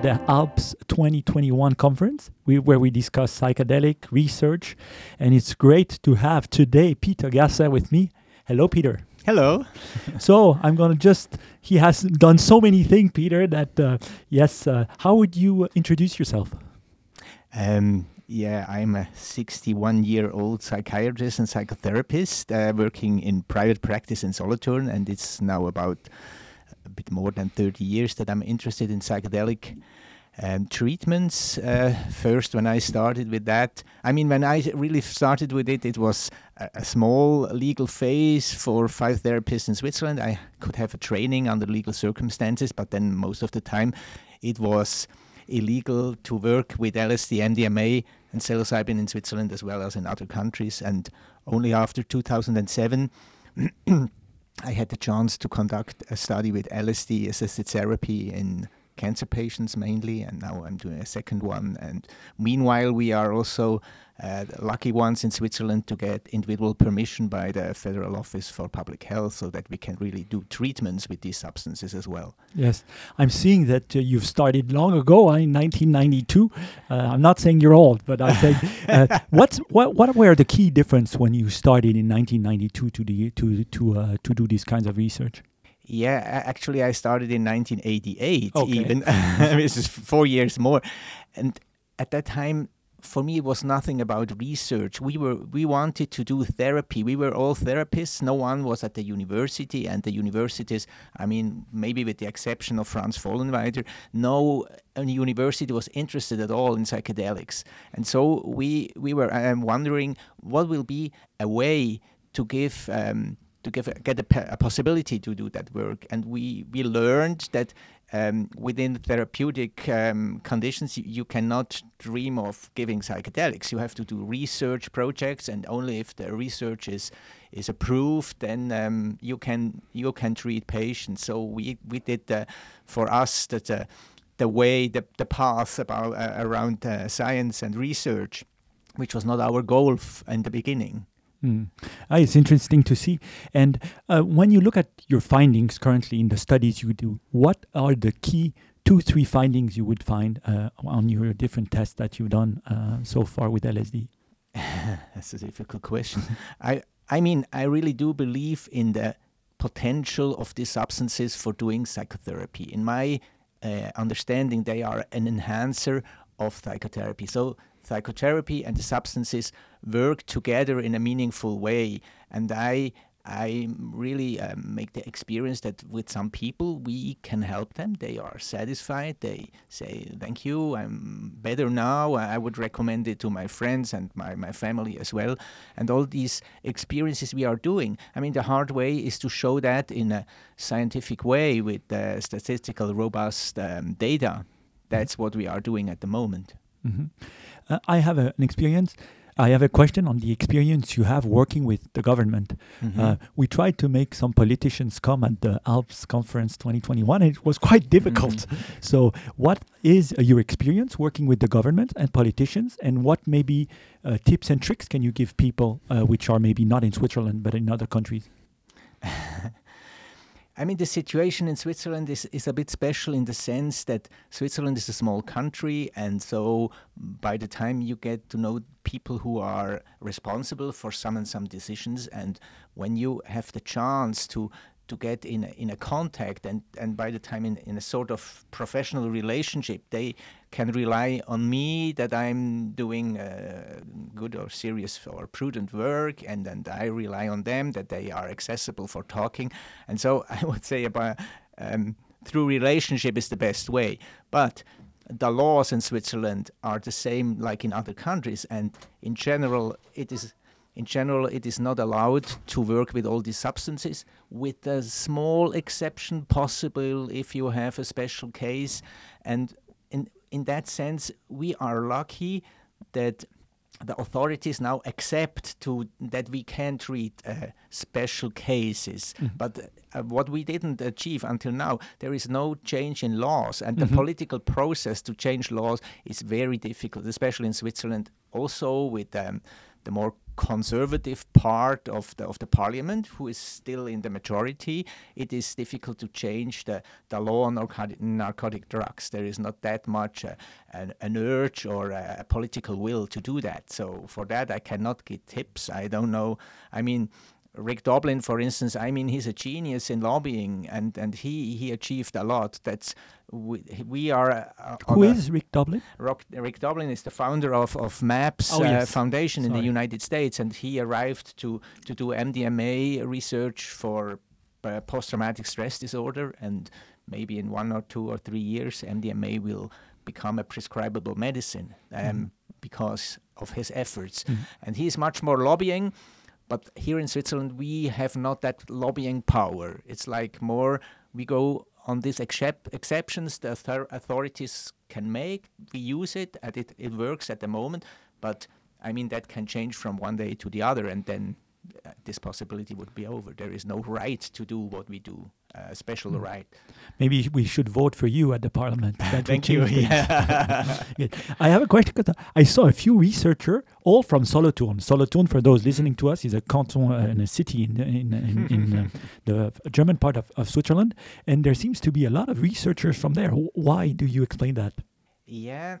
at the Alps 2021 conference we, where we discuss psychedelic research. And it's great to have today Peter Gasser with me. Hello, Peter. Hello. so I'm going to just, he has done so many things, Peter, that uh, yes, uh, how would you introduce yourself? Um, yeah, I'm a 61 year old psychiatrist and psychotherapist uh, working in private practice in Solothurn, and it's now about a bit more than 30 years that I'm interested in psychedelic um, treatments. Uh, first, when I started with that, I mean, when I really started with it, it was a, a, small legal phase for five therapists in Switzerland. I could have a training under legal circumstances, but then most of the time it was illegal to work with LSD, MDMA, and psilocybin in Switzerland as well as in other countries. And only after 2007, I had the chance to conduct a study with LSD assisted therapy in cancer patients mainly, and now I'm doing a second one. And meanwhile, we are also uh, lucky ones in Switzerland to get individual permission by the Federal Office for Public Health so that we can really do treatments with these substances as well. Yes, I'm seeing that uh, you've started long ago, uh, in 1992. Uh, I'm not saying you're old, but I'm saying uh, what's what what were the key difference when you started in 1992 to the to to uh, to do these kinds of research? Yeah, actually, I started in 1988. Okay. Even. This is four years more, and at that time for me it was nothing about research. We were we wanted to do therapy. We were all therapists. No one was at the university and the universities i mean maybe with the exception of franz vollenweider no university was interested at all in psychedelics. And so we we were um, wondering what will be a way to give um, to give get a, a, possibility to do that work and we we learned that um, within therapeutic um, conditions, you, you, cannot dream of giving psychedelics. You have to do research projects, and only if the research is is approved, then um, you can you can treat patients. So we we did uh, for us that uh, the way the the path about uh, around uh, science and research, which was not our goal in the beginning. Mm. Ah, it's interesting to see. And uh, when you look at your findings currently in the studies you do, what are the key two, three findings you would find uh, on your different tests that you've done uh, so far with LSD? That's a difficult question. I, I mean, I really do believe in the potential of these substances for doing psychotherapy. In my uh, understanding, they are an enhancer of psychotherapy. So psychotherapy and the substances work together in a meaningful way. And I I really um, make the experience that with some people we can help them. They are satisfied. They say, "Thank you, I'm better now." I would recommend it to my friends and my, my family as well. And all these experiences we are doing. I mean, the hard way is to show that in a scientific way with uh, statistical robust um, data. That's what we are doing at the moment. Mm-hmm. Uh, I have a, an experience. I have a question on the experience you have working with the government. Mm-hmm. Uh, we tried to make some politicians come at the Alps Conference 2021, and it was quite difficult. Mm-hmm. So, what is uh, your experience working with the government and politicians, and what maybe uh, tips and tricks can you give people uh, which are maybe not in Switzerland but in other countries? I mean, the situation in Switzerland is, is a bit special in the sense that Switzerland is a small country, and so by the time you get to know people who are responsible for some and some decisions, and when you have the chance to to get in a, in a contact and, and by the time in, in a sort of professional relationship they can rely on me that I'm doing uh, good or serious or prudent work and and I rely on them that they are accessible for talking. And so I would say about um, through relationship is the best way. But the laws in Switzerland are the same like in other countries and in general it is in general, it is not allowed to work with all these substances, with a small exception possible if you have a special case. And in, in that sense, we are lucky that the authorities now accept to that we can treat uh, special cases. Mm-hmm. But uh, what we didn't achieve until now, there is no change in laws, and mm-hmm. the political process to change laws is very difficult, especially in Switzerland. Also with um, the more conservative part of the of the parliament who is still in the majority, it is difficult to change the, the law on narcotic, narcotic drugs. There is not that much uh, an, an, urge or a, a, political will to do that. So for that, I cannot give tips. I don't know. I mean, Rick Doblin, for instance, I mean, he's a genius in lobbying, and, and he, he achieved a lot. That's we, we are. Uh, Who is Rick Doblin? Rock, Rick Doblin is the founder of of MAPS oh, yes. uh, Foundation Sorry. in the United States, and he arrived to to do MDMA research for uh, post-traumatic stress disorder, and maybe in one or two or three years, MDMA will become a prescribable medicine um, mm. because of his efforts. Mm. And he is much more lobbying but here in Switzerland, we have not that lobbying power. It's like more we go on these excep- exceptions the authorities can make. We use it, and it, it works at the moment. But I mean, that can change from one day to the other, and then uh, this possibility would be over. There is no right to do what we do, uh, special mm. right. Maybe we should vote for you at the parliament. Thank you. Yeah. I have a question because I saw a few researchers, all from Solothurn. Solothurn, for those listening to us, is a canton uh, and a city in, in, in, in uh, the German part of, of Switzerland. And there seems to be a lot of researchers from there. Why do you explain that? Yeah,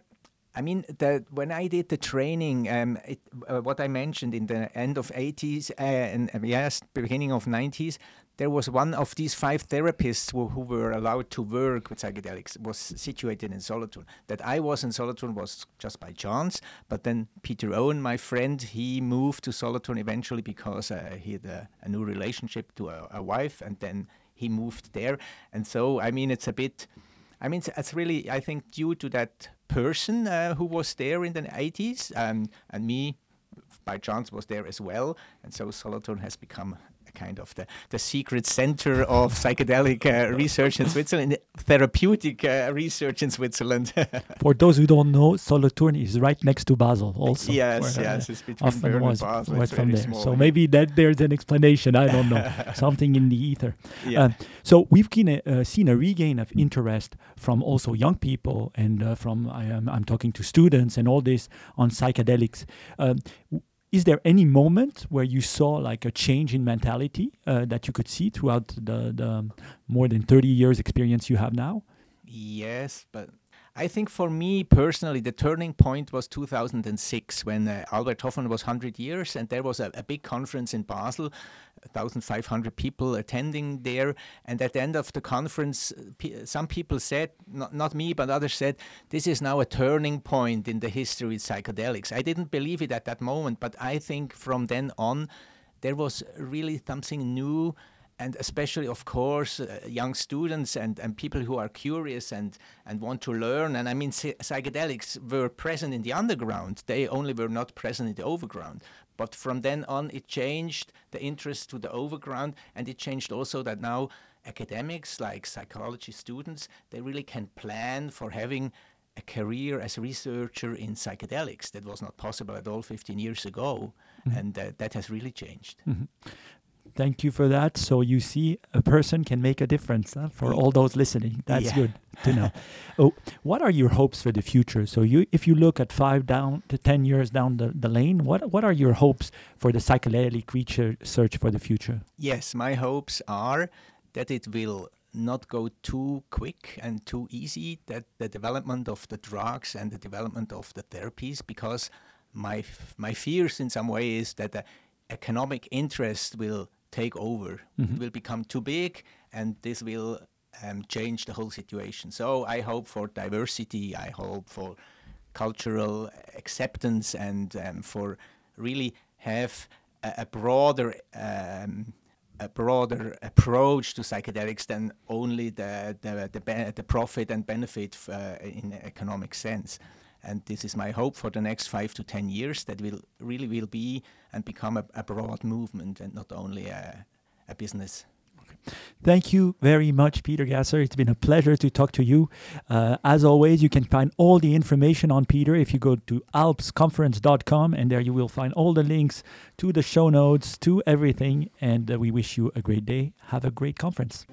I mean, the, when I did the training, um, it, uh, what I mentioned in the end of 80s uh, and uh, yes, beginning of 90s, there was one of these five therapists who, who, were allowed to work with psychedelics was situated in Solothurn. That I was in Solothurn was just by chance, but then Peter Oehen, my friend, he moved to Solothurn eventually because uh, he had a, a, new relationship to a, a wife, and then he moved there. And so, I mean, it's a bit I mean, it's really, I think, due to that person uh, who was there in the 80s, um, and me, by chance, was there as well. And so Solothurn has become kind of the, the secret center of psychedelic uh, research in Switzerland, therapeutic uh, research in Switzerland. For those who don't know, Solothurn is right next to Basel, also. Yes, where, yes, it's between often Bern was, and Basel. from there. Small, so maybe that there's an explanation. I don't know, something in the ether. Yeah. Uh, so we've seen a, uh, seen a regain of interest from also young people and uh, from I am I'm talking to students and all this on psychedelics. Um, is there any moment where you saw like a change in mentality uh, that you could see throughout the, the more than 30 years experience you have now? Yes but I think for me personally, the turning point was 2006 when uh, Albert Hofmann was 100 years, and there was a, a big conference in Basel, 1,500 people attending there. And at the end of the conference, some people said, not, not me, but others said, this is now a turning point in the history of psychedelics. I didn't believe it at that moment, but I think from then on, there was really something new and especially, of course, uh, young students and, and people who are curious and, and want to learn. And I mean, psychedelics were present in the underground, they only were not present in the overground. But from then on, it changed the interest to the overground, and it changed also that now academics, like psychology students, they really can plan for having a career as a researcher in psychedelics. That was not possible at all 15 years ago, mm-hmm. and uh, that has really changed. Mm-hmm. Thank you for that. So you see, a person can make a difference huh, for all those listening. That's yeah. good to know. oh, what are your hopes for the future? So you, if you look at five down to ten years down the, the lane, what what are your hopes for the psychedelic research for the future? Yes, my hopes are that it will not go too quick and too easy. That the development of the drugs and the development of the therapies, because my my fears in some way is that the economic interest will take over. Mm-hmm. It will become too big, and this will um, change the whole situation. So I hope for diversity. I hope for cultural acceptance and um, for really have a, a broader um, a broader approach to psychedelics than only the the, the, be- the profit and benefit f- uh, in economic sense. And this is my hope for the next five to ten years that will really will be and become a, a broad movement and not only a, a business. Thank you very much, Peter Gasser. It's been a pleasure to talk to you. Uh, as always, you can find all the information on Peter if you go to alpsconference.com, and there you will find all the links to the show notes, to everything. And uh, we wish you a great day. Have a great conference.